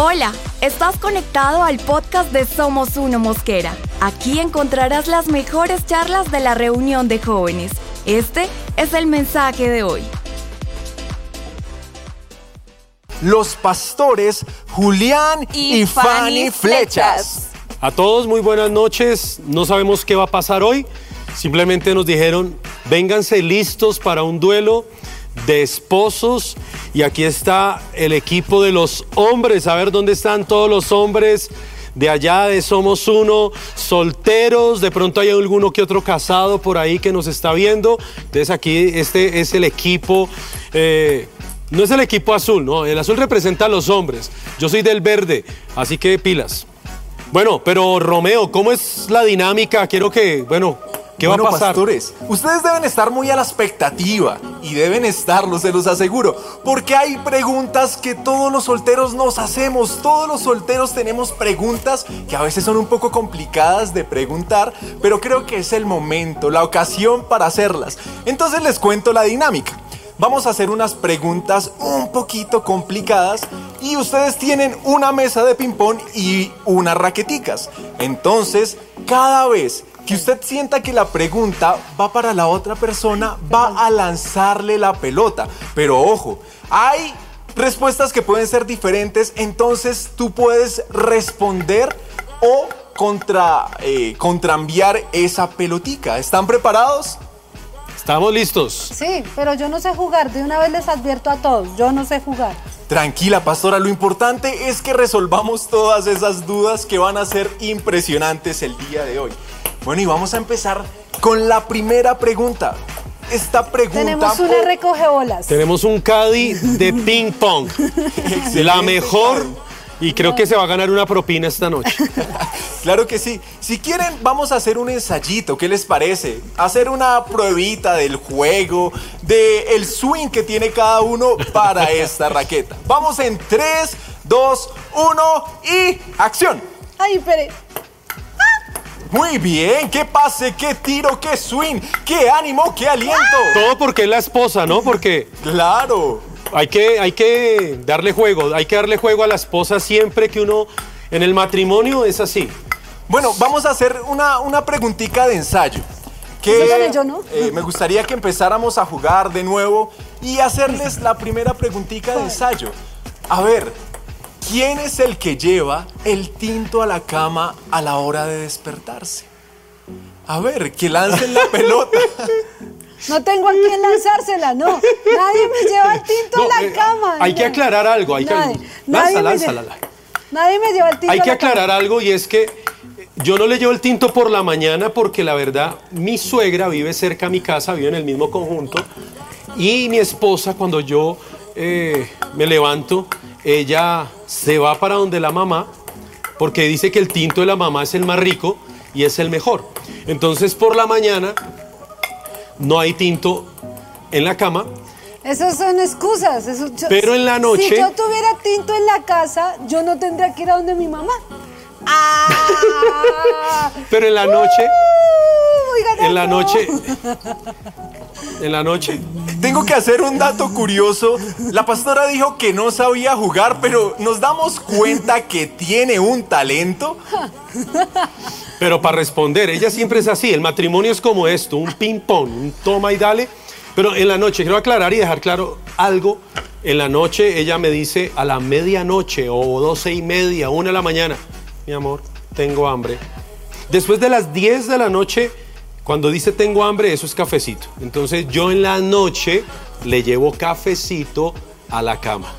Hola, estás conectado al podcast de Somos Uno Mosquera. Aquí encontrarás las mejores charlas de la reunión de jóvenes. Este es el mensaje de hoy. Los pastores Julián y, Fanny Flechas. A todos muy buenas noches. No sabemos qué va a pasar hoy. Simplemente nos dijeron, vénganse listos para un duelo de esposos. Y aquí está el equipo de los hombres. A ver dónde están todos los hombres de allá de Somos Uno, solteros, de pronto hay alguno que otro casado por ahí que nos está viendo. Entonces aquí este es el equipo, eh, no es el equipo azul, no, el azul representa a los hombres. Yo soy del verde, así que pilas. Bueno, pero Romeo, ¿cómo es la dinámica? Quiero que, bueno, ¿Qué va a pasar? pastores, ustedes deben estar muy a la expectativa y deben estarlo, se los aseguro, porque hay preguntas que todos los solteros nos hacemos. Todos los solteros tenemos preguntas que a veces son un poco complicadas de preguntar, pero creo que es el momento, la ocasión para hacerlas. Entonces les cuento la dinámica. Vamos a hacer unas preguntas un poquito complicadas y ustedes tienen una mesa de ping-pong y unas raqueticas. Entonces, cada vez que usted sienta que la pregunta va para la otra persona, va a lanzarle la pelota. Pero ojo, hay respuestas que pueden ser diferentes, entonces tú puedes responder o contra, eh, contrambiar esa pelotica. ¿Están preparados? Estamos listos. Sí, pero yo no sé jugar. De una vez les advierto a todos, yo no sé jugar. Tranquila, pastora, lo importante es que resolvamos todas esas dudas que van a ser impresionantes el día de hoy. Bueno, y vamos a empezar con la primera pregunta. Esta pregunta. Tenemos una recogebolas. Tenemos un caddy de ping pong. la mejor. Y creo que se va a ganar una propina esta noche. claro que sí. Si quieren, vamos a hacer un ensayito. ¿Qué les parece? Hacer una pruebita del juego, del el swing que tiene cada uno para esta raqueta. Vamos en 3, 2, 1 y acción. Ay, espere. Muy bien, qué pase, qué tiro, qué swing, qué ánimo, qué aliento. Todo porque es la esposa, ¿no? Porque... Claro. Hay que, hay que darle juego, hay que darle juego a la esposa siempre que uno... En el matrimonio es así. Bueno, vamos a hacer una, una preguntita de ensayo. Que, yo, ¿no? Eh, me gustaría que empezáramos a jugar de nuevo y hacerles la primera preguntita de ensayo. A ver, ¿Quién es el que lleva el tinto a la cama a la hora de despertarse? A ver, que lancen la pelota. No tengo a quién lanzársela, no. Nadie me lleva el tinto a la eh, cama. Hay que aclarar algo. Hay nadie, que... Nadie, me nadie me lleva el tinto Hay que aclarar algo y es que yo no le llevo el tinto por la mañana porque la verdad mi suegra vive cerca a mi casa, vive en el mismo conjunto y mi esposa cuando yo eh, me levanto ella se va para donde la mamá porque dice que el tinto de la mamá es el más rico y es el mejor. Entonces por la mañana no hay tinto en la cama. Esas son excusas. pero en la noche... Si yo tuviera tinto en la casa, yo no tendría que ir a donde mi mamá. Ah. pero en la noche... en la noche... En la noche tengo que hacer un dato curioso. La pastora dijo que no sabía jugar, pero nos damos cuenta que tiene un talento. Pero para responder, ella siempre es así. El matrimonio es como esto, un ping-pong, un toma y dale. Pero en la noche, quiero aclarar y dejar claro algo. En la noche ella me dice a la medianoche o doce y media, una de la mañana, mi amor, tengo hambre. Después de las 10 de la noche cuando dice tengo hambre, eso es cafecito. Entonces yo en la noche le llevo cafecito a la cama.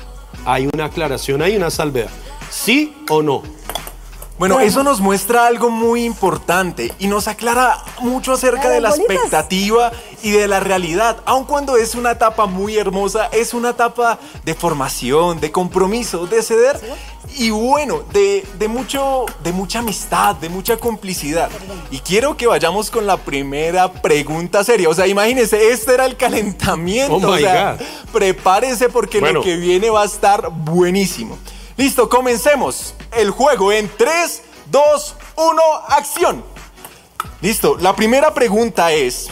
Hay una aclaración, hay una salvedad. ¿Sí o no? Bueno, eso nos muestra algo muy importante y nos aclara mucho acerca de la expectativa y de la realidad. Aun cuando es una etapa muy hermosa, es una etapa de formación, de compromiso, de ceder y bueno, de, mucho, de mucha amistad, de mucha complicidad. Y quiero que vayamos con la primera pregunta seria. O sea, imagínense, este era el calentamiento. Oh o sea, prepárese porque lo que viene va a estar buenísimo. Listo, comencemos el juego en 3, 2, 1, acción. Listo, la primera pregunta es,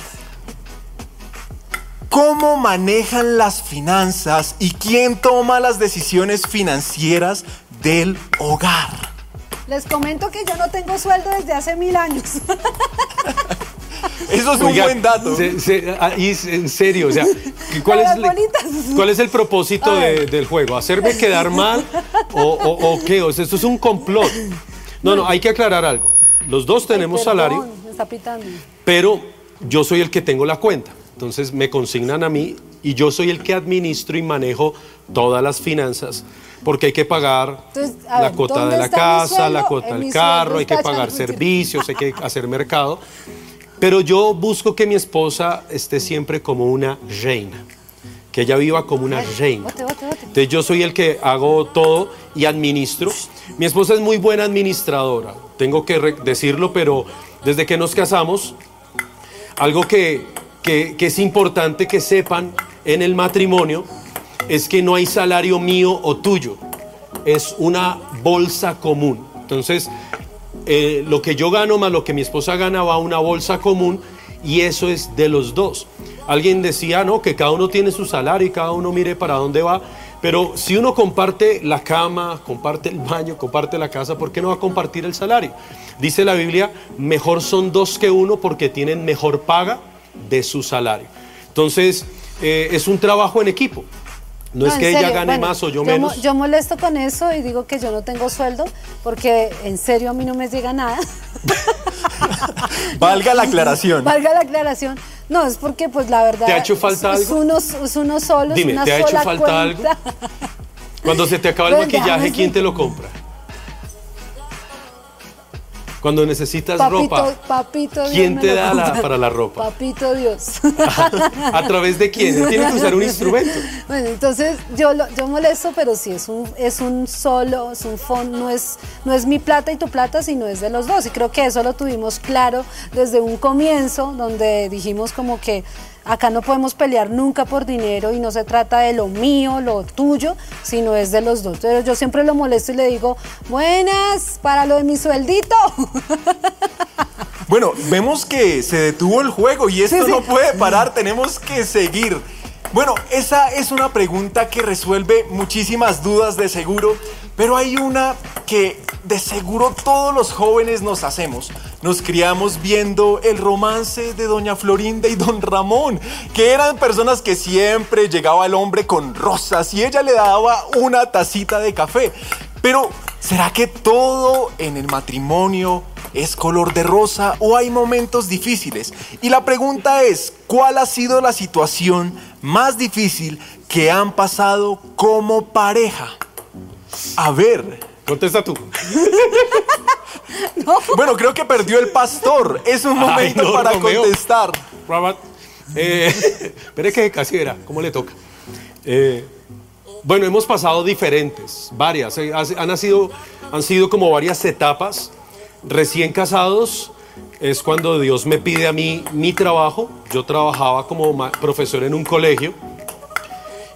¿cómo manejan las finanzas y quién toma las decisiones financieras del hogar. Les comento que yo no tengo sueldo desde hace mil años. Eso es un buen dato. se- se- ah, en serio, o sea, ¿cuál, es, bolitas. cuál es el propósito de- del juego? ¿Hacerme quedar mal o, o- o qué? O sea, esto es un complot. No, no, hay que aclarar algo. Los dos tenemos Ay, perdón, salario, Me está pitando. pero yo soy el que tengo la cuenta. Entonces me consignan a mí y yo soy el que administro y manejo todas las finanzas. Porque hay que pagar Entonces, la ver, cuota ¿dónde de la casa, la cuota En del carro, hay que pagar servicios, hay que hacer mercado. Pero yo busco que mi esposa esté siempre como una reina, que ella viva como una reina. Entonces yo soy el que hago todo y administro. Mi esposa es muy buena administradora, tengo que decirlo, pero desde que nos casamos, algo que, que- que es importante que sepan en el matrimonio es que no hay salario mío o tuyo, es una bolsa común. Entonces, eh, lo que yo gano más lo que mi esposa gana va a una bolsa común y eso es de los dos. Alguien decía, no, que cada uno tiene su salario y cada uno mire para dónde va, pero si uno comparte la cama, comparte el baño, comparte la casa, ¿por qué no va a compartir el salario? Dice la Biblia, mejor son dos que uno porque tienen mejor paga de su salario. Entonces, eh, es un trabajo en equipo. No, es que ella gane bueno, más o yo, menos. Yo molesto con eso y digo que yo no tengo sueldo porque en serio a mí no me llega nada. Valga la aclaración. Valga la aclaración. No, es porque pues la verdad... ¿Te ha hecho falta es, es algo? uno, es uno solo, Dime, es una ¿te ha hecho sola falta algo? Cuando se te acaba el Ven, maquillaje, ¿quién te lo compra? Cuando necesitas Papito, ropa, papito Dios ¿quién te da la- para la ropa? Papito Dios. ¿a través de quién? Él tiene que usar un instrumento. Bueno, entonces yo, lo- yo molesto, pero sí es un, es un solo, es un fondo, no es, no es mi plata y tu plata, sino es de los dos. Y creo que eso lo tuvimos claro desde un comienzo, donde dijimos como que acá no podemos pelear nunca por dinero y no se trata de lo mío, lo tuyo, sino es de los dos. Pero yo siempre lo molesto y le digo, buenas, para lo de mi sueldito. Bueno, vemos que se detuvo el juego y esto Sí, sí. no puede parar, tenemos que seguir. Bueno, esa es una pregunta que resuelve muchísimas dudas de seguro, pero hay una que de seguro todos los jóvenes nos hacemos. Nos criamos viendo el romance de doña Florinda y don Ramón, que eran personas que siempre llegaba el hombre con rosas y ella le daba una tacita de café. Pero, ¿será que todo en el matrimonio es color de rosa o hay momentos difíciles? Y la pregunta es, ¿cuál ha sido la situación más difícil que han pasado como pareja? A ver, Contesta tú. bueno, creo que perdió el pastor. Es un Ay, momento no, para Romeo. contestar. Rabat. Eh, espere que casi era. ¿Cómo le toca? Eh, bueno, hemos pasado diferentes, varias. eh, han, sido, han sido como varias etapas. Recién casados es cuando Dios me pide a mí mi trabajo. Yo trabajaba como profesor en un colegio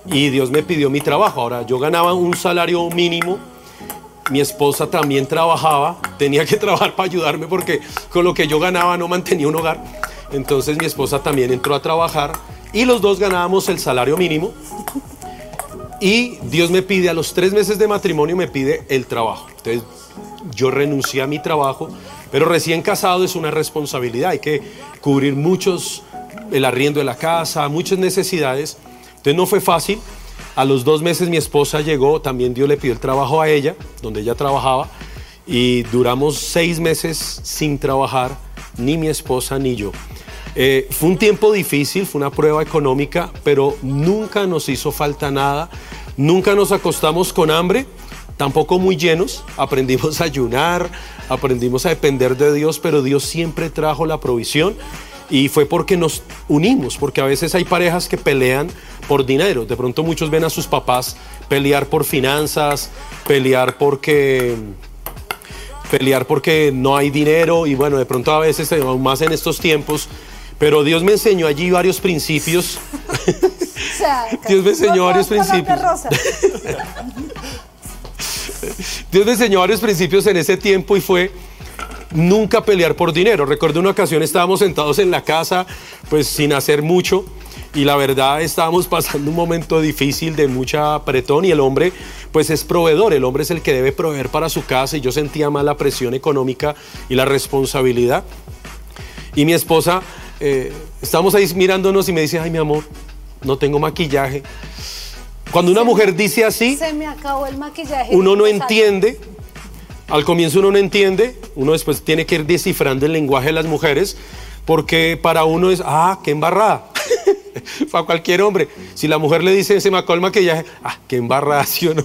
y Dios me pidió mi trabajo. Ahora, yo ganaba un salario mínimo mi esposa también trabajaba, tenía que trabajar para ayudarme porque con lo que yo ganaba no mantenía un hogar. Entonces mi esposa también entró a trabajar y los dos ganábamos el salario mínimo. Y Dios me pide, a los tres meses de matrimonio me pide el trabajo. Entonces yo renuncié a mi trabajo, pero recién casado es una responsabilidad. Hay que cubrir muchos, el arriendo de la casa, muchas necesidades. Entonces no fue fácil. A los dos meses mi esposa llegó, también Dios le pidió el trabajo a ella, donde ella trabajaba, y duramos seis meses sin trabajar, ni mi esposa ni yo. Eh, fue un tiempo difícil, fue una prueba económica, pero nunca nos hizo falta nada, nunca nos acostamos con hambre, tampoco muy llenos, aprendimos a ayunar, aprendimos a depender de Dios, pero Dios siempre trajo la provisión y fue porque nos unimos, porque a veces hay parejas que pelean por dinero, de pronto muchos ven a sus papás pelear por finanzas, pelear porque pelear porque no hay dinero y bueno, de pronto a veces, eh, aún más en estos tiempos, pero Dios me enseñó allí varios principios. O sea, Dios me enseñó no varios principios. Dios me enseñó varios principios en ese tiempo y fue nunca pelear por dinero. Recuerdo una ocasión estábamos sentados en la casa, pues sin hacer mucho, y la verdad estábamos pasando un momento difícil de mucha apretón y el hombre pues es proveedor, el hombre es el que debe proveer para su casa y yo sentía más la presión económica y la responsabilidad. Y mi esposa, eh, estamos ahí mirándonos y me dice, ay mi amor, no tengo maquillaje. Cuando una mujer dice así, Se me acabó el maquillaje. uno no entiende, al comienzo uno no entiende, uno después tiene que ir descifrando el lenguaje de las mujeres, porque para uno es, ah, qué embarrada. para cualquier hombre. Si la mujer le dice, se me acabó el maquillaje, ah, qué embarrada, ¿sí o no?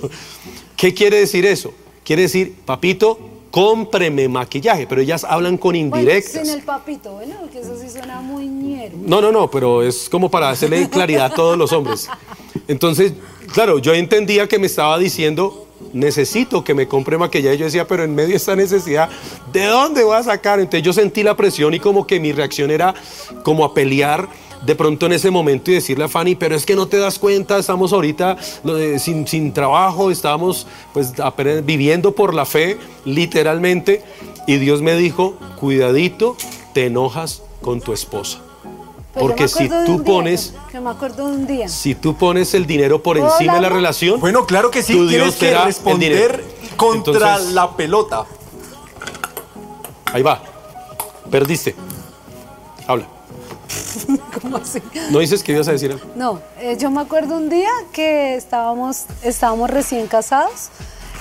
¿Qué quiere decir eso? Quiere decir, papito, cómpreme maquillaje, pero ellas hablan con Bueno, indirectas. sin el papito, bueno, porque eso sí suena muy ñero. No, no, no, pero es como para hacerle claridad a todos los hombres. Entonces, claro, yo entendía que me estaba diciendo, necesito que me compre maquillaje. Yo decía, pero en medio de esta necesidad, ¿de dónde voy a sacar? Entonces yo sentí la presión y como que mi reacción era como a pelear de pronto en ese momento y decirle a Fanny, pero es que no te das cuenta, estamos ahorita sin, sin trabajo, estábamos pues viviendo por la fe, literalmente, y Dios me dijo, cuidadito, te enojas con tu esposa. Yo Porque si tú pones, Que me acuerdo de un día. si tú pones el dinero por ¿Puedo encima de la relación, Bueno, claro que sí, tu tienes Dios te que da el responder dinero. contra Entonces- la pelota. ahí va, perdiste. Habla. ¿Cómo así? No dices que ibas a decir algo. No, eh, yo me acuerdo un día que estábamos, estábamos recién casados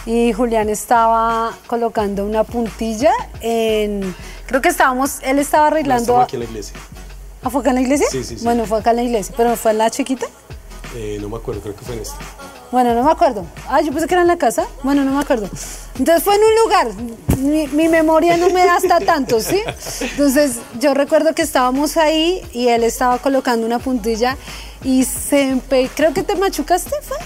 y Julián estaba colocando una puntilla en... Creo que estábamos, él estaba No, arreglando... estamos aquí en la iglesia. ¿Ah, fue acá en la iglesia? Sí, sí, sí. Bueno, fue acá en la iglesia, pero fue en la chiquita. Eh, no me acuerdo, creo que fue en esta. Bueno, no me acuerdo. Ah, yo pensé que era en la casa. Bueno, no me acuerdo. Entonces fue en un lugar. Mi, mi memoria no me da hasta tanto, ¿sí? Entonces yo recuerdo que estábamos ahí y él estaba colocando una puntilla y se empe... Creo que te machucaste, ¿fue?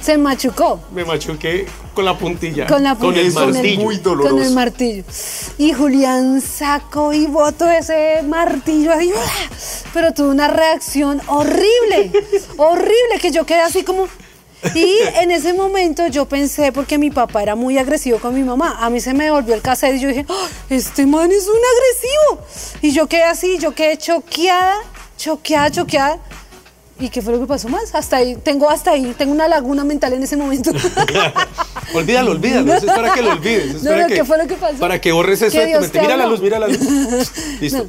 Se machucó. Me machuqué con la puntilla. Con la Con el puntilla, con el- martillo. muy doloroso. Con el martillo. Y Julián sacó y botó ese martillo ahí. ¡ah! Pero tuvo una reacción horrible. horrible, que yo quedé así como. Y en ese momento yo pensé, porque mi papá era muy agresivo con mi mamá, a mí se me volvió el cassette y yo dije, ¡Ah! este man es un agresivo. Y yo quedé así, yo quedé choqueada, choqueada, choqueada. ¿Y qué fue lo que pasó más? Hasta ahí, tengo hasta ahí, tengo una laguna mental en ese momento. olvídalo, olvídalo. Eso es para que lo olvides. es No, para no, que, ¿qué fue lo que pasó? Para que borres eso de tu mente. Mira la luz, mira la luz. Listo.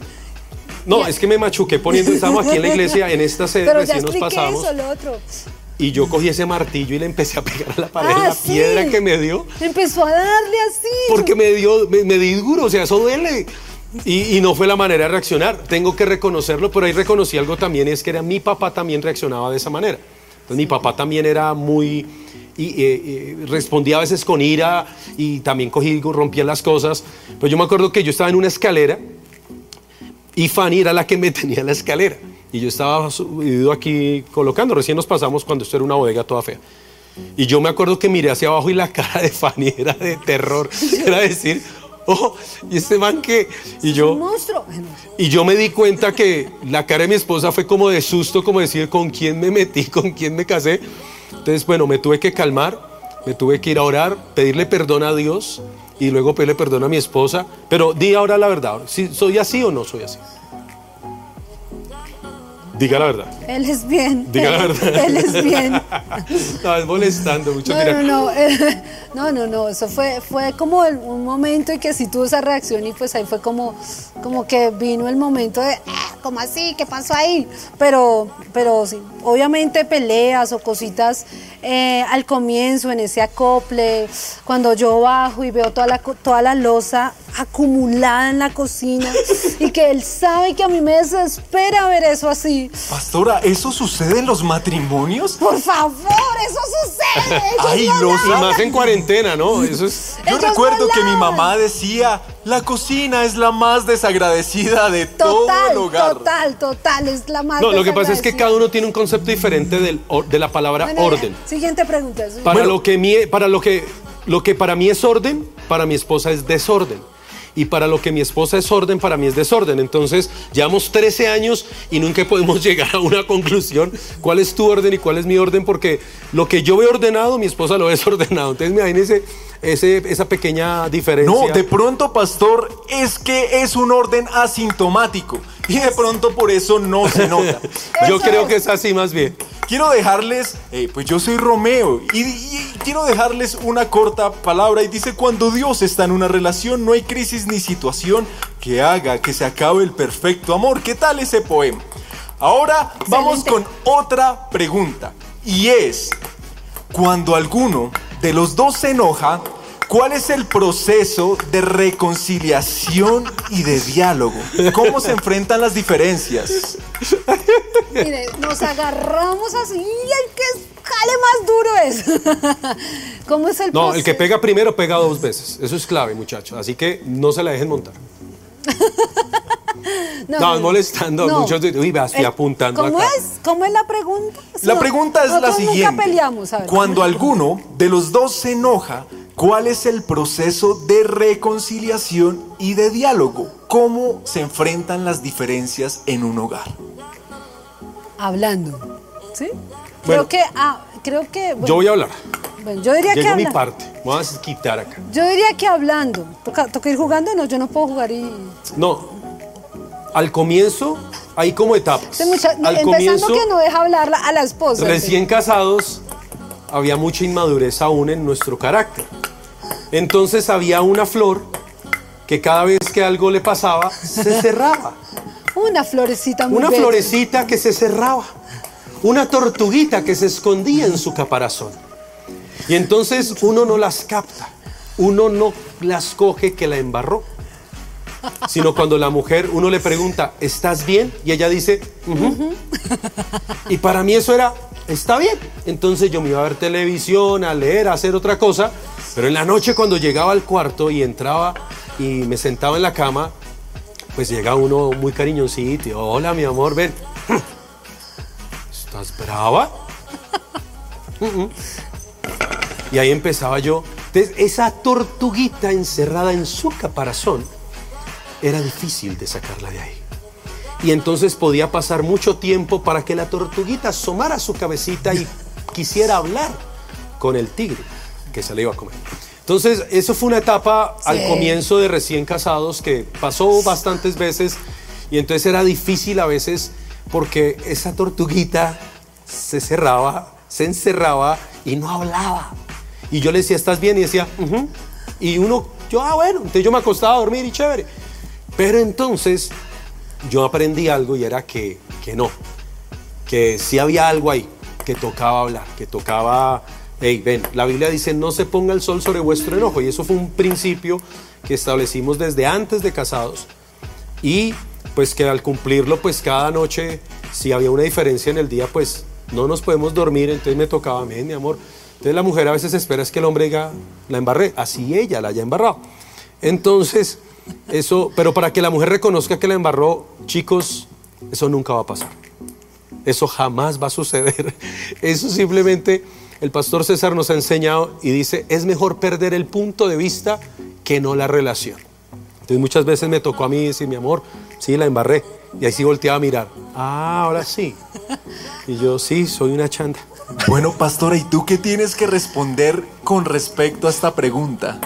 No, es que me machuqué poniendo, estábamos aquí en la iglesia, en esta sede Pero ya recién nos expliqué pasamos. eso, lo otro. Y yo cogí ese martillo y le empecé a pegar a la pared, Ah, la sí. piedra que me dio. Empezó a darle así. Porque me dio, me, me di duro, o sea, eso duele. Y, no fue la manera de reaccionar. Tengo que reconocerlo, pero ahí reconocí algo también, es que era mi papá también reaccionaba de esa manera. Entonces mi papá también era muy... Y, eh, eh, respondía a veces con ira y también cogí rompía las cosas. Pero yo me acuerdo que yo estaba en una escalera y Fanny era la que me tenía la escalera. Y yo estaba subido aquí colocando. Recién nos pasamos cuando esto era una bodega toda fea. Y yo me acuerdo que miré hacia abajo y la cara de Fanny era de terror. Era decir, oh, ¿y este man qué? Y Un yo, monstruo. y yo me di cuenta que la cara de mi esposa fue como de susto, como decir, ¿con quién me metí? ¿Con quién me casé? Entonces, bueno, me tuve que calmar, me tuve que ir a orar, pedirle perdón a Dios y luego pedirle perdón a mi esposa. Pero di ahora la verdad, si ¿soy así o no soy así? Diga la verdad. Él es bien. Diga la verdad. Él es bien. Estabas molestando mucho. No, mira. no, no, eh, no, no, no, eso fue, fue como el- un momento en que sí tuvo esa reacción y pues ahí fue como, como que vino el momento de, "Ah, ¿cómo así? ¿Qué pasó ahí? Pero, pero sí, obviamente peleas o cositas eh, al comienzo, en ese acople, cuando yo bajo y veo toda la, co- toda la losa acumulada en la cocina y que él sabe que a mí me desespera ver eso así. Pastora, ¿eso sucede en los matrimonios? Por favor, eso sucede. ellos Ay, no losa. Y lavan. más en cuarentena, ¿no? Eso es... Yo Ellos recuerdo no que mi mamá decía, la cocina es la más desagradecida de todo Total, el hogar. total, total, es la más No, lo que pasa es que cada uno tiene un concepto diferente del or- de la palabra Bueno, orden. Siguiente pregunta. Para Bueno. lo que mi- para lo que lo que para mí es orden, para mi esposa es desorden. Y para lo que mi esposa es orden, para mí es desorden. Entonces, llevamos 13 años y nunca podemos llegar a una conclusión. ¿Cuál es tu orden y cuál es mi orden? Porque lo que yo veo ordenado, mi esposa lo ve desordenado. Entonces, imagínense ese, esa pequeña diferencia. No, de pronto, pastor, es que es un orden asintomático y de pronto por eso no se nota. Yo creo que es así más bien. Quiero dejarles, eh, pues yo soy Romeo y, y quiero dejarles una corta palabra y dice, cuando Dios está en una relación no hay crisis ni situación que haga que se acabe el perfecto amor. ¿Qué tal ese poema? Ahora vamos con otra pregunta y es, cuando alguno de los dos se enoja, ¿cuál es el proceso de reconciliación y de diálogo? ¿Cómo se enfrentan las diferencias? Mire, nos agarramos así y el que jale más duro es. ¿Cómo es el No, el que proceso? pega primero pega dos veces. Eso es clave, muchachos. Así que no se la dejen montar. No, molestando a muchos de- uy, estoy El- apuntando ¿Cómo acá. es? ¿Cómo es la pregunta? La No, pregunta es la siguiente. Nunca peleamos, a ver. Cuando alguno de los dos se enoja, ¿cuál es el proceso de reconciliación y de diálogo? ¿Cómo se enfrentan las diferencias en un hogar? Hablando. ¿Sí? Bueno. creo que. Ah, creo que. bueno, Yo voy a hablar. bueno, yo diría que Llegó mi habla- parte. Voy a quitar acá. Yo diría que hablando. ¿Toca, toca ir jugando? No, yo no puedo jugar y. No. Al comienzo hay como etapas. Mucha- Al empezando comienzo, que no deja hablar la- a la esposa. recién casados, había mucha inmadurez aún en nuestro carácter. Entonces había una flor que cada vez que algo le pasaba, se cerraba. Una florecita muy Una bella. florecita que se cerraba. Una tortuguita que se escondía en su caparazón. Y entonces uno no las capta. Uno no las coge que la embarró. Sino cuando la mujer, uno le pregunta, ¿estás bien? Y ella dice. Y para mí eso era, está bien. Entonces yo me iba a ver televisión, a leer, a hacer otra cosa. Pero en la noche cuando llegaba al cuarto y entraba y me sentaba en la cama, pues llega uno muy cariñosito. y, Hola, mi amor, ven. ¿Estás brava? Y ahí empezaba yo. Entonces, esa tortuguita encerrada en su caparazón era difícil de sacarla de ahí. Y entonces podía pasar mucho tiempo para que la tortuguita asomara su cabecita y quisiera hablar con el tigre que se le iba a comer. Entonces, eso fue una etapa al Sí. comienzo de recién casados que pasó bastantes veces y entonces era difícil a veces porque esa tortuguita se cerraba, se encerraba y no hablaba. Y yo le decía, ¿estás bien? Y decía, "Ujú". Y uno, yo, ah, bueno, entonces yo me acostaba a dormir y chévere. Pero entonces yo aprendí algo y era que, que no, que sí había algo ahí, que tocaba hablar, que tocaba, hey, ven, la Biblia dice, no se ponga el sol sobre vuestro enojo, y eso fue un principio que establecimos desde antes de casados, y pues que al cumplirlo, pues cada noche, si había una diferencia en el día, pues no nos podemos dormir, entonces me tocaba, ven, mi amor, entonces la mujer a veces espera es que el hombre diga, la embarré, así ella la haya embarrado. Entonces, eso, pero para que la mujer reconozca que la embarró, chicos, eso nunca va a pasar. Eso jamás va a suceder. Eso simplemente el pastor César nos ha enseñado y dice, es mejor perder el punto de vista que no la relación. Entonces muchas veces me tocó a mí decir, mi amor, sí, la embarré. Y ahí sí volteaba a mirar. Ah, ahora sí. Y yo, sí, soy una chanda. Bueno, pastora, ¿y tú qué tienes que responder con respecto a esta pregunta?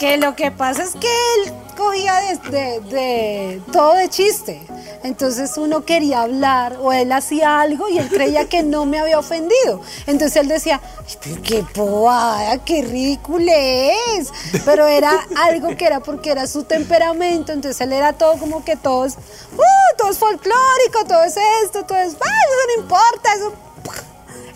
Que lo que pasa es que él cogía de, todo de chiste. Entonces uno quería hablar o él hacía algo y él creía que no me había ofendido. Entonces él decía, "Ay, pero qué bobada, qué ridículo es. Pero era algo que era porque era su temperamento. Entonces él era todo como que todo es, "Uh, todo es folclórico, todo es esto, todo es, "Ah, eso no importa, eso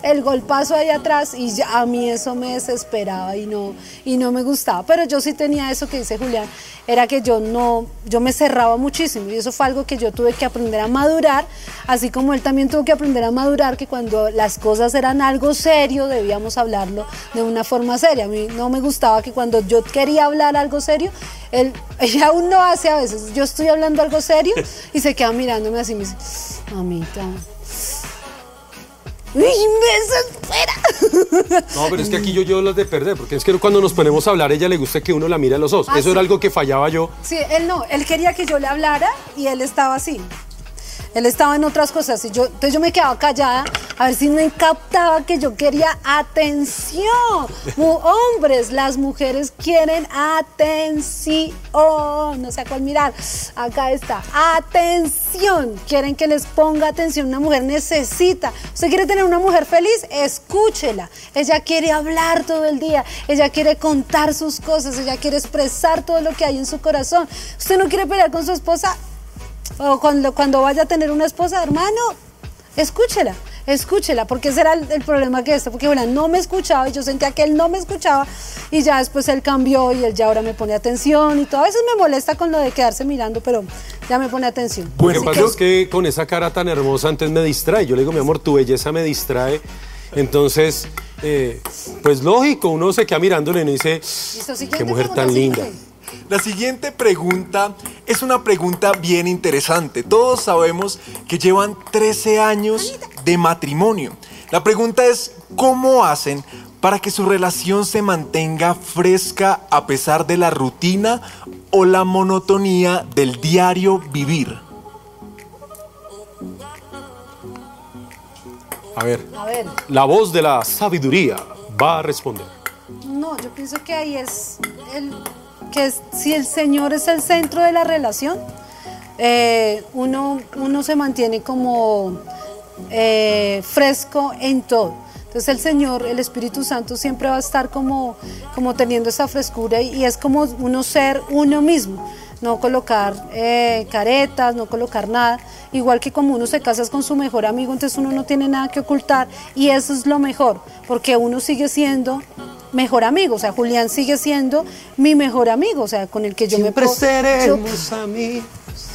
el golpazo ahí atrás y ya a mí eso me desesperaba y no y no me gustaba. Pero yo sí tenía eso que dice Julián era que yo no yo me cerraba muchísimo y eso fue algo que yo tuve que aprender a madurar así como él también tuvo que aprender a madurar que cuando las cosas eran algo serio debíamos hablarlo de una forma seria. A mí no me gustaba que cuando yo quería hablar algo serio él, aún no hace a veces. Yo estoy hablando algo serio y se queda mirándome así y me dice mamita ¡Uy, me desespera! No, pero es que aquí yo llevo las de perder, porque es que cuando nos ponemos a hablar, ella le gusta que uno la mire a los ojos. Ah, Eso era algo que fallaba yo. Sí, él no, él quería que yo le hablara y él estaba así. Él estaba en otras cosas y yo, entonces yo me quedaba callada A ver si me captaba que yo quería atención. Hombres, las mujeres quieren atención. No sé a cuál mirar. Acá está. Atención. Quieren que les ponga atención. Una mujer necesita. ¿Usted quiere tener una mujer feliz? Escúchela. Ella quiere hablar todo el día. Ella quiere contar sus cosas. Ella quiere expresar todo lo que hay en su corazón. ¿Usted no quiere pelear con su esposa? O cuando, cuando vaya a tener una esposa, hermano, escúchela, escúchela, porque ese era el, el problema que este, porque Julián no me escuchaba y yo sentía que él no me escuchaba y ya después él cambió y él ya ahora me pone atención y todo. A veces me molesta con lo de quedarse mirando, pero ya me pone atención. Lo que Bueno, pasa es que con esa cara tan hermosa antes me distrae. Yo le digo, mi amor, tu belleza me distrae. Entonces, eh, pues lógico, uno se queda mirándole y uno dice, qué mujer tan linda. La siguiente pregunta es una pregunta bien interesante. Todos sabemos que llevan 13 años de matrimonio. La pregunta es, ¿cómo hacen para que su relación se mantenga fresca a pesar de la rutina o la monotonía del diario vivir? A ver, A ver, la voz de la sabiduría va a responder. no, yo pienso que ahí es el que si el Señor es el centro de la relación, eh, uno, uno se mantiene como eh, fresco en todo. Entonces el Señor, el Espíritu Santo siempre va a estar como, como teniendo esa frescura y, y es como uno ser uno mismo, no colocar eh, caretas, no colocar nada. Igual que como uno se casa con su mejor amigo, entonces uno no tiene nada que ocultar y eso es lo mejor, porque uno sigue siendo mejor amigo, o sea, Julián sigue siendo mi mejor amigo, o sea, con el que yo me puedo... yo- amigos.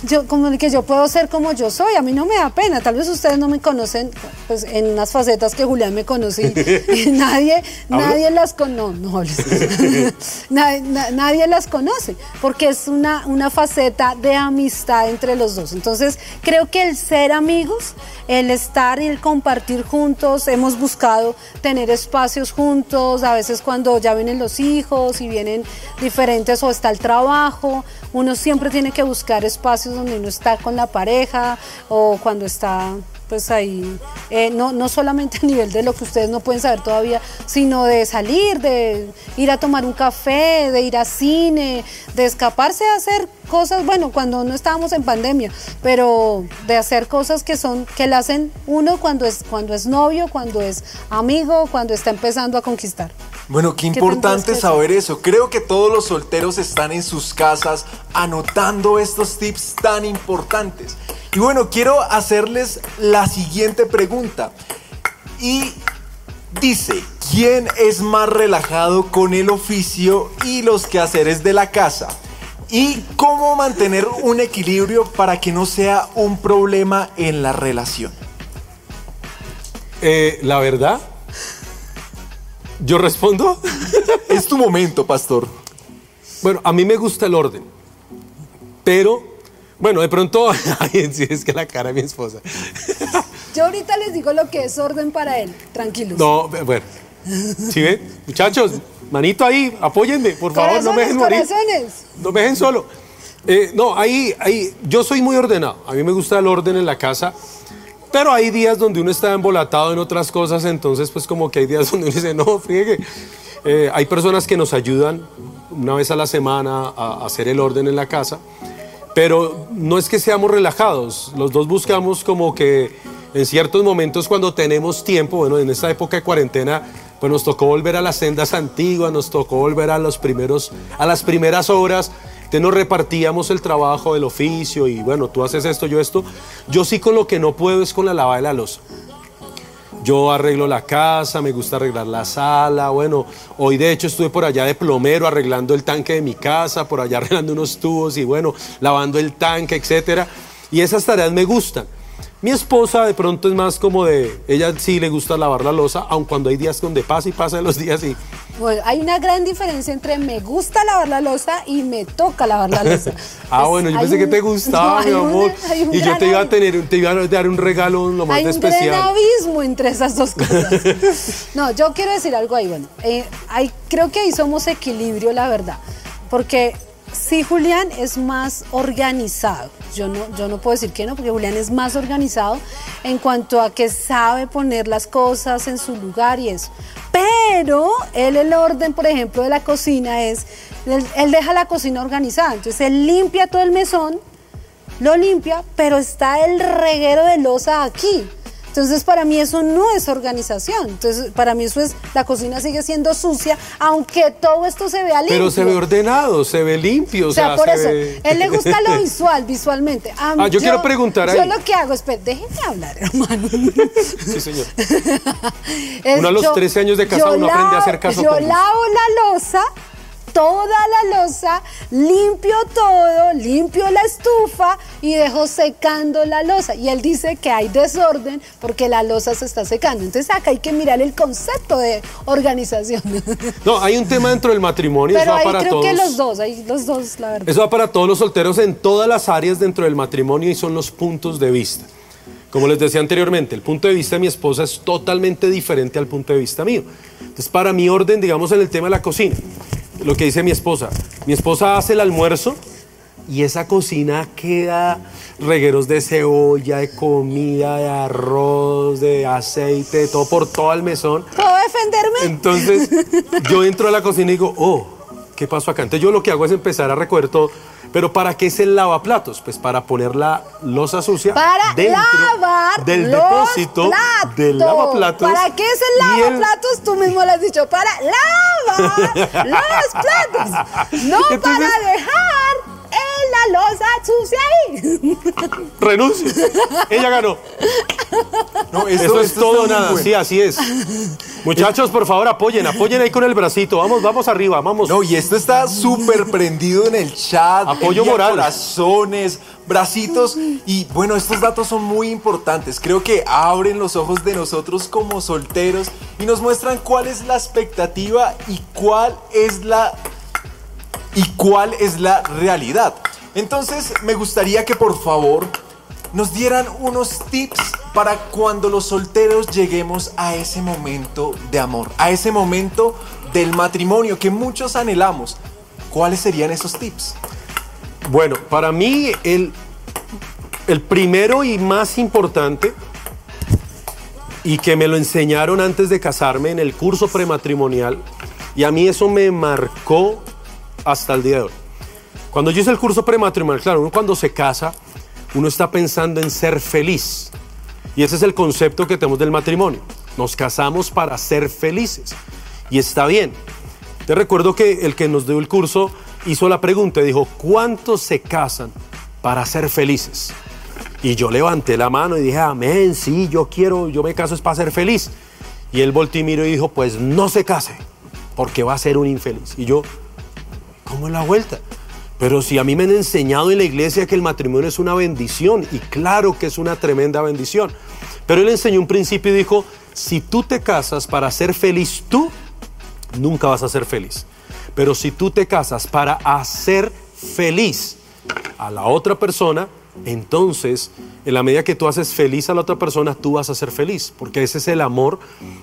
yo como el que yo puedo ser como yo soy, a mí no me da pena, tal vez ustedes no me conocen pues en unas facetas que Julián me y nadie, nadie las conoce, no, no nadie, na- nadie las conoce, porque es una, una faceta de amistad entre los dos. Entonces, creo que el ser amigos, el estar y el compartir juntos, hemos buscado tener espacios juntos, a veces cuando ya vienen los hijos y vienen diferentes o está el trabajo, uno siempre tiene que buscar espacios donde uno está con la pareja o cuando está pues ahí, eh, no, no solamente a nivel de lo que ustedes no pueden saber todavía, sino de salir, de ir a tomar un café, de ir a cine, de escaparse a hacer cosas, bueno, cuando no estábamos en pandemia, pero de hacer cosas que son, que le hacen uno cuando es, cuando es novio, cuando es amigo, cuando está empezando a conquistar. Bueno, qué ¿Qué importante saber eso. Creo que todos los solteros están en sus casas anotando estos tips tan importantes. Y bueno, quiero hacerles la siguiente pregunta. Y dice, ¿quién es más relajado con el oficio y los quehaceres de la casa? ¿Y cómo mantener un equilibrio para que no sea un problema en la relación? Eh, la verdad, yo respondo. Es tu momento, pastor. Bueno, a mí me gusta el orden, pero, bueno, de pronto, sí, es que la cara de mi esposa. Yo ahorita les digo lo que es orden para él, tranquilos. No, bueno, ¿sí ven? Muchachos, manito ahí, apóyenme, por favor, no me dejen morir. corazones. No me dejen solo. Eh, no, ahí, ahí, yo soy muy ordenado. A mí me gusta el orden en la casa. Pero hay días donde uno está embolatado en otras cosas, entonces pues como que hay días donde uno dice, no, friegue. Eh, hay personas que nos ayudan una vez a la semana a, a hacer el orden en la casa, pero no es que seamos relajados, los dos buscamos como que en ciertos momentos cuando tenemos tiempo, bueno, en esta época de cuarentena, pues nos tocó volver a las sendas antiguas, nos tocó volver a los primeros, a las primeras horas, entonces nos repartíamos el trabajo, el oficio y bueno, tú haces esto, yo esto. Yo sí con lo que no puedo es con la lavada de la losa. Yo arreglo la casa, me gusta arreglar la sala, bueno, hoy de hecho estuve por allá de plomero arreglando el tanque de mi casa, por allá arreglando unos tubos y bueno, lavando el tanque, etcétera. Y esas tareas me gustan. Mi esposa de pronto es más como de, ella sí le gusta lavar la losa, aun cuando hay días donde pasa y pasa los días y Bueno, hay una gran diferencia entre me gusta lavar la losa y me toca lavar la losa. Ah, Pues, bueno, yo pensé que te gustaba, no, mi un- amor. un y yo te iba a tener, te iba a dar un regalo lo más Hay un gran especial. abismo entre esas dos cosas. No, yo quiero decir algo ahí, bueno, eh, hay, creo que ahí somos equilibrio, la verdad, porque sí, Julián es más organizado. Yo no, yo no puedo decir que no, porque Julián es más organizado en cuanto a que sabe poner las cosas en su lugar y eso. Pero él el orden, por ejemplo, de la cocina es, él, él deja la cocina organizada, entonces él limpia todo el mesón, lo limpia, pero está el reguero de losa aquí. Entonces para mí eso no es organización. Entonces para mí eso es, la cocina sigue siendo sucia, aunque todo esto se vea limpio. Pero se ve ordenado, se ve limpio. O sea, por se eso, ve- él le gusta lo visual, visualmente. A mí- Ah, yo quiero preguntar Yo ahí. lo que hago es, espera, déjenme hablar, hermano. Sí, señor. Es Uno a los 13 años de casado, yo uno aprende a hacer caso Yo lavo la losa, toda la losa, limpio todo, limpio la estufa y dejo secando la losa. Y él dice que hay desorden porque la losa se está secando. Entonces acá hay que mirar el concepto de organización. No, hay un tema dentro del matrimonio, Pero eso va ahí para creo todos. que los dos, ahí los dos, la verdad. Eso va para todos los solteros en todas las áreas dentro del matrimonio y son los puntos de vista. Como les decía anteriormente, el punto de vista de mi esposa es totalmente diferente al punto de vista mío. Entonces, para mi orden, digamos, en el tema de la cocina, lo que dice mi esposa, mi esposa hace el almuerzo y esa cocina queda regueros de cebolla, de comida, de arroz, de aceite, de todo por todo el mesón. ¿Puedo defenderme? Entonces, yo entro a la cocina y digo, oh, ¿qué pasó acá? Entonces, yo lo que hago es empezar a recoger todo. Pero ¿para qué es el lavaplatos? Pues para poner la losa sucia Para dentro lavar del los depósito platos. del lavaplatos. ¿Para qué es el lavaplatos? Tú mismo lo has dicho. Para lavar los platos. No Entonces- para dejar la losa sucia ahí. Renuncio. Ella ganó. No, Eso es esto todo nada. bueno. Sí, así es. Muchachos, por favor, apoyen, apoyen ahí con el bracito. Vamos, vamos arriba, vamos. No, y esto está súper prendido en el chat. Apoyo moral. Corazones, bracitos. Y bueno, estos datos son muy importantes. Creo que abren los ojos de nosotros como solteros y nos muestran cuál es la expectativa y cuál es la y cuál es la realidad. Entonces, me gustaría que por favor nos dieran unos tips para cuando los solteros lleguemos a ese momento de amor, a ese momento del matrimonio que muchos anhelamos. ¿Cuáles serían esos tips? Bueno, para mí el, el primero y más importante, y que me lo enseñaron antes de casarme en el curso prematrimonial, y a mí eso me marcó hasta el día de hoy. Cuando yo hice el curso prematrimonial, claro, uno cuando se casa, uno está pensando en ser feliz. Y ese es el concepto que tenemos del matrimonio. Nos casamos para ser felices. Y está bien. Te recuerdo que el que nos dio el curso hizo la pregunta dijo, ¿cuántos se casan para ser felices? Y yo levanté la mano y dije, amén, sí, yo quiero, yo me caso es para ser feliz. Y él volteó y miró y dijo, pues no se case, porque va a ser un infeliz. Y yo, ¿cómo es la vuelta? Pero si a mí me han enseñado en la iglesia que el matrimonio es una bendición, y claro que es una tremenda bendición. Pero él enseñó un principio y dijo, si tú te casas para ser feliz tú, nunca vas a ser feliz. Pero si tú te casas para hacer feliz a la otra persona, entonces, en la medida que tú haces feliz a la otra persona, tú vas a ser feliz. Porque ese es el amor,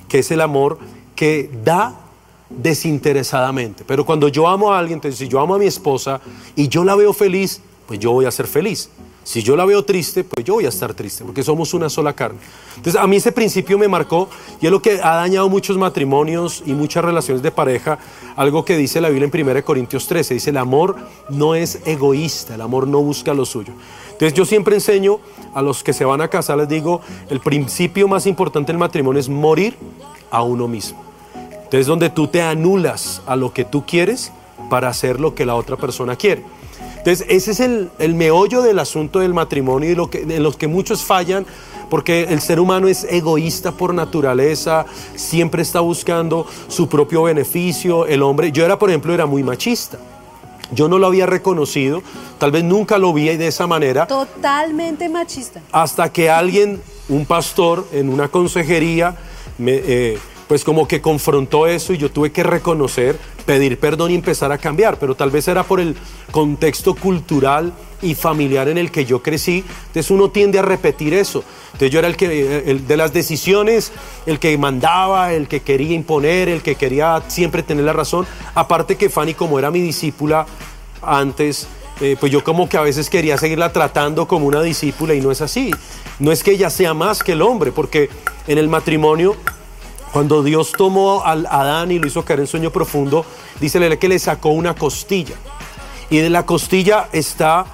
que es el amor que da desinteresadamente. Pero cuando yo amo a alguien, entonces si yo amo a mi esposa y yo la veo feliz, pues yo voy a ser feliz. Si yo la veo triste, pues yo voy a estar triste, porque somos una sola carne. Entonces, a mí ese principio me marcó y es lo que ha dañado muchos matrimonios y muchas relaciones de pareja. Algo que dice la Biblia en 1 Corintios 13, dice, el amor no es egoísta, el amor no busca lo suyo. Entonces, yo siempre enseño a los que se van a casar, les digo, el principio más importante del matrimonio es morir a uno mismo. Entonces, donde tú te anulas a lo que tú quieres para hacer lo que la otra persona quiere. Entonces, ese es el, el meollo del asunto del matrimonio y lo que, en los que muchos fallan, porque el ser humano es egoísta por naturaleza, siempre está buscando su propio beneficio. El hombre, yo era, por ejemplo, era muy machista. Yo no lo había reconocido, tal vez nunca lo vi de esa manera, Totalmente machista. hasta que alguien, un pastor en una consejería, me, eh, pues como que confrontó eso y yo tuve que reconocer, pedir perdón y empezar a cambiar, pero tal vez era por el contexto cultural y familiar en el que yo crecí, entonces uno tiende a repetir eso. Entonces yo era el que, el de las decisiones, el que mandaba, el que quería imponer, el que quería siempre tener la razón, aparte que Fanny como era mi discípula antes, eh, pues yo como que a veces quería seguirla tratando como una discípula y no es así. No es que ella sea más que el hombre, porque en el matrimonio, cuando Dios tomó a Adán y lo hizo caer en sueño profundo, dice que le sacó una costilla. Y de la costilla está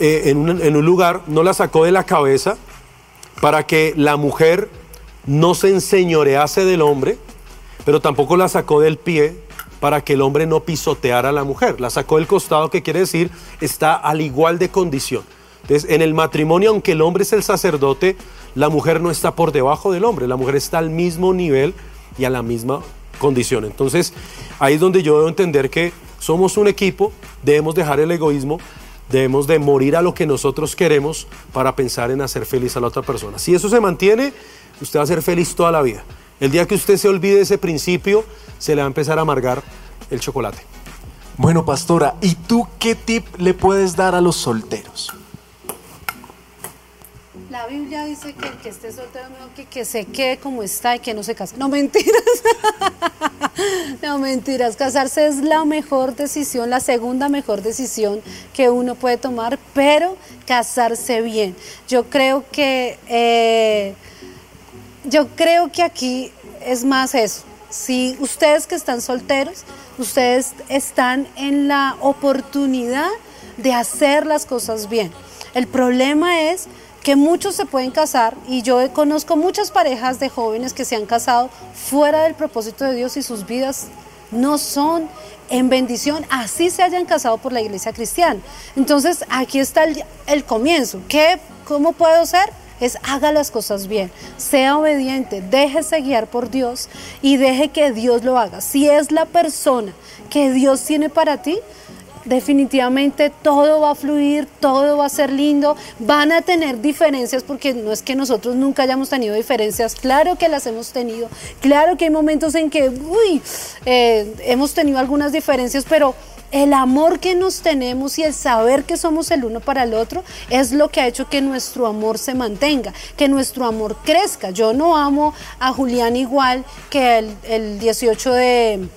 eh, en, un, en un lugar, no la sacó de la cabeza para que la mujer no se enseñorease del hombre, pero tampoco la sacó del pie para que el hombre no pisoteara a la mujer. La sacó del costado, que quiere decir está al igual de condición. Entonces, en el matrimonio, aunque el hombre es el sacerdote, la mujer no está por debajo del hombre, la mujer está al mismo nivel y a la misma condición. Entonces, ahí es donde yo debo entender que somos un equipo, debemos dejar el egoísmo, debemos de morir a lo que nosotros queremos para pensar en hacer feliz a la otra persona. Si eso se mantiene, usted va a ser feliz toda la vida. El día que usted se olvide ese principio, se le va a empezar a amargar el chocolate. Bueno, pastora, ¿y tú qué tip le puedes dar a los solteros? La Biblia dice que el que esté soltero, que, que se quede como está y que no se case. No mentiras. no mentiras. Casarse es la mejor decisión, la segunda mejor decisión que uno puede tomar, pero casarse bien. Yo creo que, eh, yo creo que aquí es más eso. Si ustedes que están solteros, ustedes están en la oportunidad de hacer las cosas bien. El problema es que muchos se pueden casar y yo conozco muchas parejas de jóvenes que se han casado fuera del propósito de Dios y sus vidas no son en bendición, así se hayan casado por la iglesia cristiana. Entonces aquí está el, comienzo. ¿Qué, ¿Cómo puedo ser? Es haga las cosas bien, sea obediente, déjese guiar por Dios y deje que Dios lo haga. Si es la persona que Dios tiene para ti, definitivamente todo va a fluir, todo va a ser lindo, van a tener diferencias porque no es que nosotros nunca hayamos tenido diferencias, claro que las hemos tenido, claro que hay momentos en que, uy, eh, hemos tenido algunas diferencias, pero el amor que nos tenemos y el saber que somos el uno para el otro es lo que ha hecho que nuestro amor se mantenga, que nuestro amor crezca. Yo no amo a Julián igual que el, el 18 de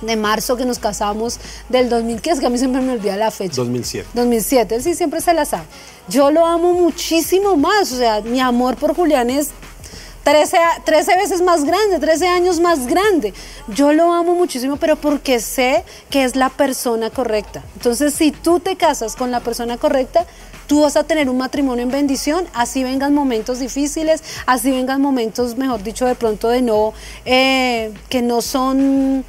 de marzo que nos casamos del 2000, que es que a mí siempre me olvida la fecha. 2007. 2007, él sí siempre se la sabe. Yo lo amo muchísimo más, o sea, mi amor por Julián es 13, 13 veces más grande, 13 años más grande. Yo lo amo muchísimo, pero porque sé que es la persona correcta. Entonces, si tú te casas con la persona correcta, tú vas a tener un matrimonio en bendición, así vengan momentos difíciles, así vengan momentos, mejor dicho, de pronto de no, eh, que no son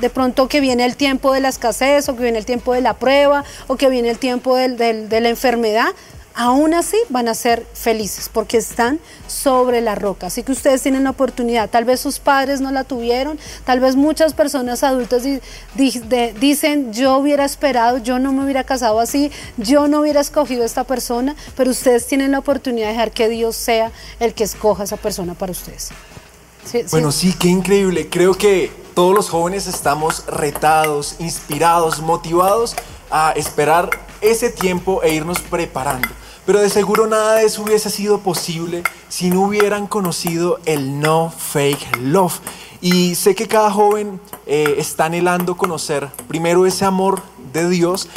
de pronto que viene el tiempo de la escasez o que viene el tiempo de la prueba o que viene el tiempo de la enfermedad, aún así van a ser felices porque están sobre la roca. Así que ustedes tienen la oportunidad. Tal vez sus padres no la tuvieron, tal vez muchas personas adultas dicen, yo hubiera esperado, yo no me hubiera casado así, yo no hubiera escogido a esta persona, pero ustedes tienen la oportunidad de dejar que Dios sea el que escoja a esa persona para ustedes. bueno, sí, qué increíble. Creo que todos los jóvenes estamos retados, inspirados, motivados a esperar ese tiempo e irnos preparando. Pero de seguro nada de eso hubiese sido posible si no hubieran conocido el no fake love. Y sé que cada joven eh, está anhelando conocer primero ese amor de Dios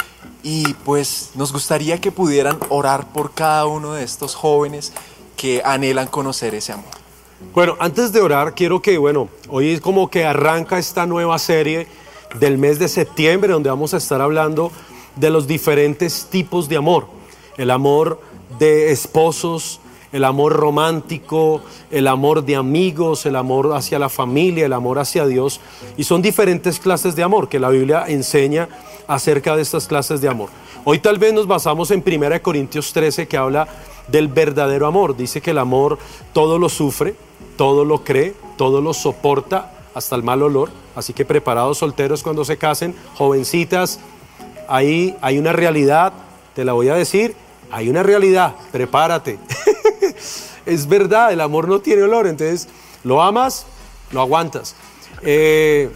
y pues nos gustaría que pudieran orar por cada uno de estos jóvenes que anhelan conocer ese amor. Bueno, antes de orar, quiero que, bueno, hoy es como que arranca esta nueva serie del mes de septiembre, donde vamos a estar hablando de los diferentes tipos de amor. El amor de esposos, el amor romántico, el amor de amigos, el amor hacia la familia, el amor hacia Dios. Y son diferentes clases de amor que la Biblia enseña acerca de estas clases de amor. Hoy tal vez nos basamos en 1 Corintios 13 que habla del verdadero amor. Dice que el amor todo lo sufre, todo lo cree, todo lo soporta, hasta el mal olor. Así que preparados solteros cuando se casen, jovencitas, ahí hay una realidad, te la voy a decir, hay una realidad, prepárate. es verdad, el amor no tiene olor, entonces lo amas, lo aguantas. Eh,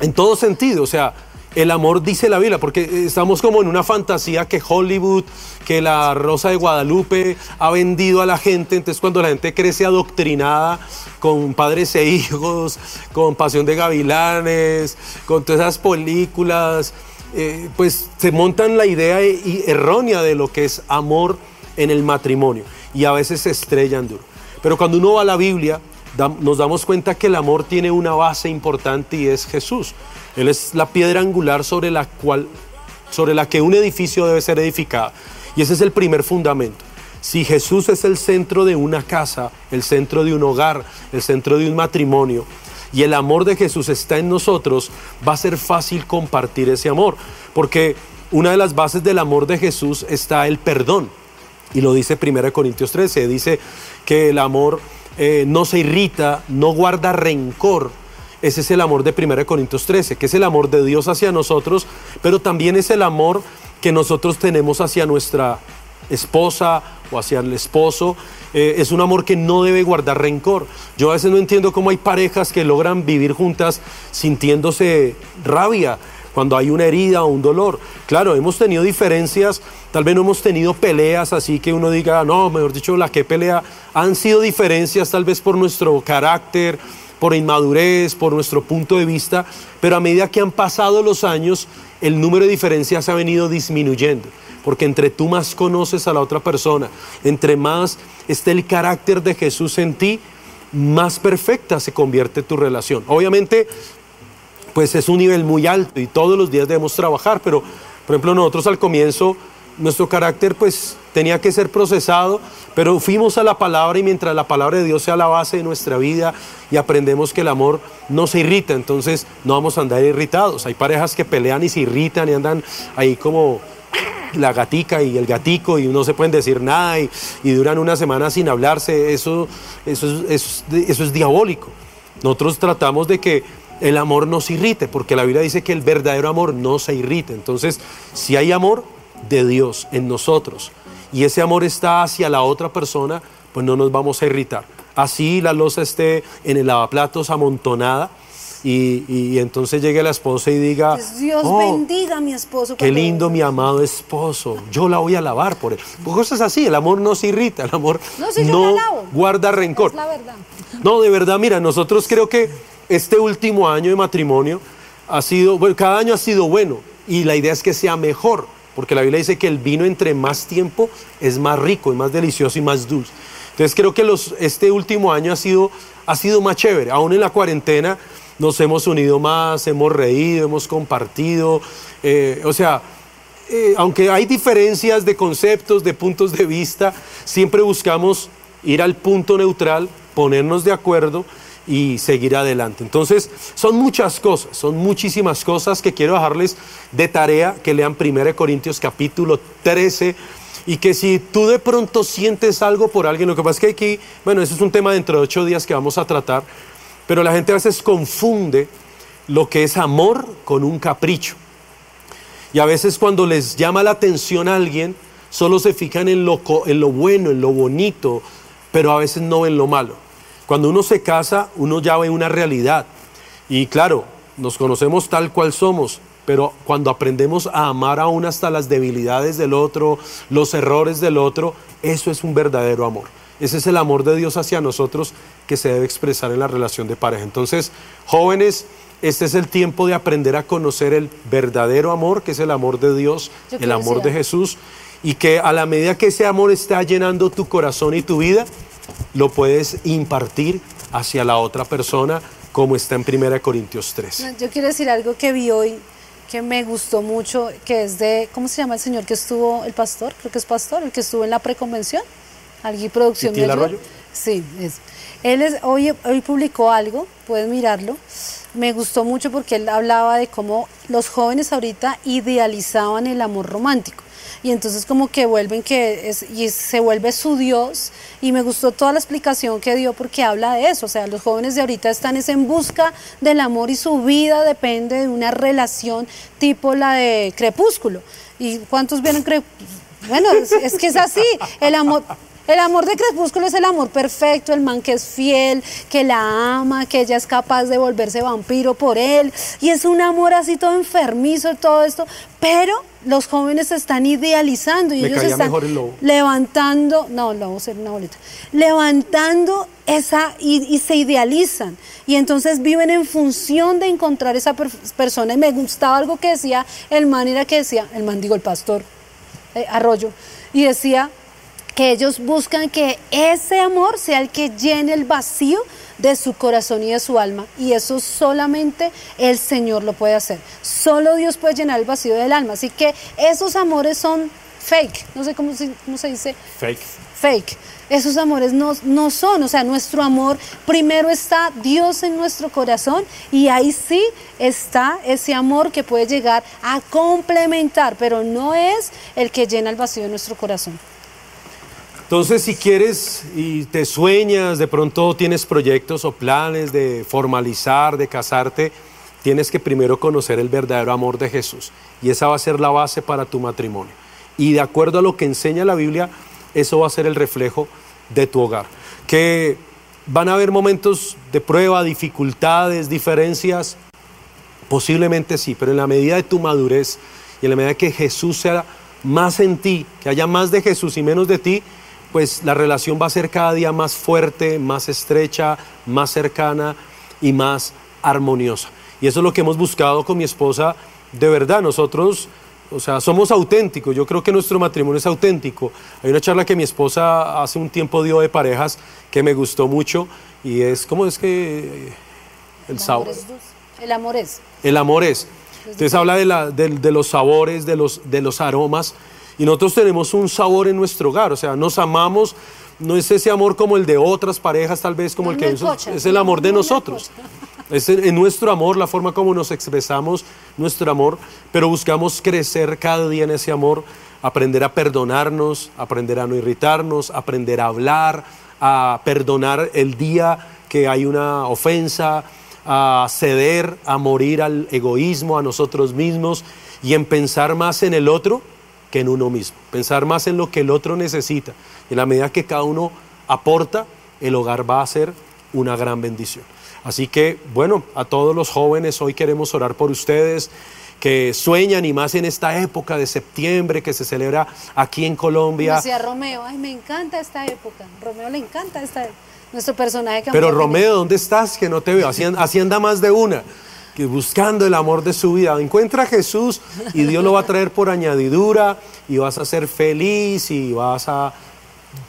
en todo sentido, o sea, el amor dice la Biblia, porque estamos como en una fantasía que Hollywood, que la Rosa de Guadalupe ha vendido a la gente, entonces cuando la gente crece adoctrinada con padres e hijos, con Pasión de Gavilanes, con todas esas películas, eh, pues se montan la idea e- errónea de lo que es amor en el matrimonio y a veces se estrellan duro. Pero cuando uno va a la Biblia, nos damos cuenta que el amor tiene una base importante y es Jesús. Él es la piedra angular sobre la cual sobre la que un edificio debe ser edificado. Y ese es el primer fundamento. Si Jesús es el centro de una casa, el centro de un hogar, el centro de un matrimonio, y el amor de Jesús está en nosotros, va a ser fácil compartir ese amor. Porque una de las bases del amor de Jesús está el perdón. Y lo dice 1 Corintios 13, dice que el amor eh, no se irrita, no guarda rencor. Ese es el amor de 1 Corintios 13, que es el amor de Dios hacia nosotros, pero también es el amor que nosotros tenemos hacia nuestra esposa o hacia el esposo. Eh, es un amor que no debe guardar rencor. Yo a veces no entiendo cómo hay parejas que logran vivir juntas sintiéndose rabia cuando hay una herida o un dolor. Claro, hemos tenido diferencias, tal vez no hemos tenido peleas así que uno diga, no, mejor dicho, la que pelea, han sido diferencias tal vez por nuestro carácter, por inmadurez, por nuestro punto de vista, pero a medida que han pasado los años, el número de diferencias ha venido disminuyendo. Porque entre tú más conoces a la otra persona, entre más esté el carácter de Jesús en ti, más perfecta se convierte tu relación. Obviamente, pues es un nivel muy alto y todos los días debemos trabajar, pero por ejemplo nosotros al comienzo nuestro carácter pues tenía que ser procesado, pero fuimos a la palabra y mientras la palabra de Dios sea la base de nuestra vida y aprendemos que el amor no se irrita, entonces no vamos a andar irritados. Hay parejas que pelean y se irritan y andan ahí como la gatica y el gatico y no se pueden decir nada y, duran una semana sin hablarse, eso, eso, es diabólico. Nosotros tratamos de que el amor no se irrite, porque la Biblia dice que el verdadero amor no se irrite. Entonces, si hay amor de Dios en nosotros y ese amor está hacia la otra persona, pues no nos vamos a irritar. Así la losa esté en el lavaplatos amontonada, y, entonces llegue la esposa y diga, Dios oh, bendiga a mi esposo. Qué lindo mi amado esposo, yo la voy a lavar por él. Pues cosas así, el amor no se irrita, el amor no, guarda rencor. la verdad. No, de verdad, mira, nosotros creo que este último año de matrimonio ha sido, bueno, cada año ha sido bueno y la idea es que sea mejor, porque la Biblia dice que el vino entre más tiempo es más rico, es más delicioso y más dulce. Entonces creo que los, este último año ha sido, ha sido más chévere, aún en la cuarentena nos hemos unido más, hemos reído, hemos compartido, eh, o sea, eh, aunque hay diferencias de conceptos, de puntos de vista, siempre buscamos ir al punto neutral, ponernos de acuerdo y seguir adelante. Entonces, son muchas cosas, son muchísimas cosas que quiero dejarles de tarea que lean 1 Corintios capítulo 13 y que si tú de pronto sientes algo por alguien, lo que pasa es que aquí, bueno, eso es un tema dentro de ocho días que vamos a tratar, pero la gente a veces confunde lo que es amor con un capricho. Y a veces cuando les llama la atención a alguien, solo se fijan en lo, en lo bueno, en lo bonito, pero a veces no en lo malo. Cuando uno se casa, uno ya ve una realidad. Y claro, nos conocemos tal cual somos, pero cuando aprendemos a amar aún hasta las debilidades del otro, los errores del otro, eso es un verdadero amor. Ese es el amor de Dios hacia nosotros que se debe expresar en la relación de pareja. Entonces, jóvenes, este es el tiempo de aprender a conocer el verdadero amor, que es el amor de Dios, el amor de Jesús, y que a la medida que ese amor está llenando tu corazón y tu vida, lo puedes impartir hacia la otra persona, como está en 1 Corintios 3. Yo quiero decir algo que vi hoy que me gustó mucho, que es de, ¿cómo se llama el señor que estuvo, el pastor? Creo que es pastor, el que estuvo en la preconvención. Alguien producción de Arroyo? Sí, es. Él es, hoy, hoy publicó algo, pueden mirarlo. Me gustó mucho porque él hablaba de cómo los jóvenes ahorita idealizaban el amor romántico. Y entonces como que vuelven que es, y se vuelve su Dios. Y me gustó toda la explicación que dio porque habla de eso. O sea, los jóvenes de ahorita están es en busca del amor y su vida depende de una relación tipo la de Crepúsculo. ¿Y cuántos vieron Crepúsculo? Bueno, es, que es así. El amor, El amor de Crepúsculo es el amor perfecto, el man que es fiel, que la ama, que ella es capaz de volverse vampiro por él. Y es un amor así todo enfermizo, todo esto. Pero los jóvenes se están idealizando y Me ellos están mejor el lobo. levantando, no, lobo ser una bolita, levantando esa y, y se idealizan. Y entonces viven en función de encontrar esa per- persona. Y me gustaba algo que decía el man, era que decía, el man digo, el pastor, eh, Arroyo, y decía que ellos buscan que ese amor sea el que llene el vacío de su corazón y de su alma. Y eso solamente el Señor lo puede hacer. Solo Dios puede llenar el vacío del alma. Así que esos amores son fake. No sé cómo se, cómo se dice Fake. fake. Esos amores no, no son, o sea, nuestro amor, primero está Dios en nuestro corazón y ahí sí está ese amor que puede llegar a complementar, pero no es el que llena el vacío de nuestro corazón. Entonces, si quieres y te sueñas, de pronto tienes proyectos o planes de formalizar, de casarte, tienes que primero conocer el verdadero amor de Jesús. Y esa va a ser la base para tu matrimonio. Y de acuerdo a lo que enseña la Biblia, eso va a ser el reflejo de tu hogar. Que van a haber momentos de prueba, dificultades, diferencias, Posiblemente sí, pero en la medida de tu madurez y en la medida que Jesús sea más en ti, que haya más de Jesús y menos de ti, pues la relación va a ser cada día más fuerte, más estrecha, más cercana y más armoniosa. Y eso es lo que hemos buscado con mi esposa de verdad. Nosotros, o sea, somos auténticos. Yo creo que nuestro matrimonio es auténtico. Hay una charla que mi esposa hace un tiempo dio de parejas que me gustó mucho y es, ¿cómo es que el sábado? El amor es. El amor es. Entonces habla de, la- de- de los sabores, de los, de los aromas. Y nosotros tenemos un sabor en nuestro hogar. O sea, nos amamos. No es ese amor como el de otras parejas, tal vez como No el que es el amor de no nosotros. Es en nuestro amor, la forma como nos expresamos nuestro amor, pero buscamos crecer cada día en ese amor, aprender a perdonarnos, aprender a no irritarnos, aprender a hablar, a perdonar el día que hay una ofensa, a ceder, a morir al egoísmo, a nosotros mismos y en pensar más en el otro que en uno mismo, pensar más en lo que el otro necesita. Y en la medida que cada uno aporta, el hogar va a ser una gran bendición. Así que, bueno, a todos los jóvenes hoy queremos orar por ustedes que sueñan y más en esta época de septiembre que se celebra aquí en Colombia. decía Romeo, ay, me encanta esta época. Romeo le encanta esta nuestro personaje que Pero. Romeo, ¿dónde estás? Que no te veo. Así, así anda más de una. Que buscando el amor de su vida. Encuentra a Jesús y Dios lo va a traer por añadidura y vas a ser feliz y vas a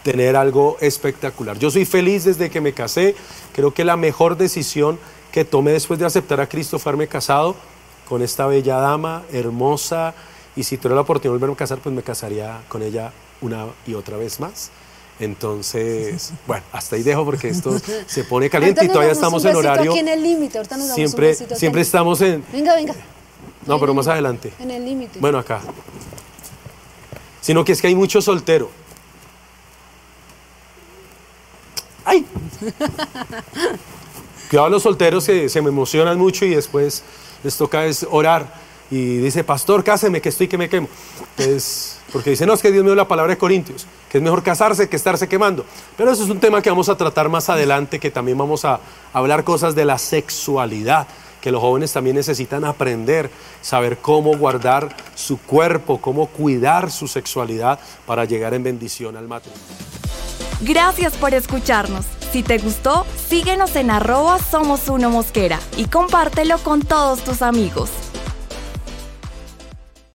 tener algo espectacular. Yo soy feliz desde que me casé. Creo que la mejor decisión que tomé después de aceptar a Cristo fue haberme casado con esta bella dama, hermosa. Y si tuviera la oportunidad de volverme a casar, pues me casaría con ella una y otra vez más. Entonces, bueno, hasta ahí dejo porque esto se pone caliente y todavía estamos un en horario. Aquí en el límite, ahorita nos damos un Siempre, aquí siempre estamos en. Venga, venga. No, pero más adelante. En el límite. Bueno, acá. Sino que es que hay mucho soltero. ¡Ay! Cuidado los solteros que se me emocionan mucho y después les toca es orar. Y dice, pastor, cáseme, que estoy que me quemo. Entonces, porque dice, no, es que Dios me dio la palabra de Corintios, que es mejor casarse que estarse quemando. Pero eso es un tema que vamos a tratar más adelante, que también vamos a hablar cosas de la sexualidad, que los jóvenes también necesitan aprender, saber cómo guardar su cuerpo, cómo cuidar su sexualidad para llegar en bendición al matrimonio. Gracias por escucharnos. Si te gustó, síguenos en arroba somos uno mosquera y compártelo con todos tus amigos.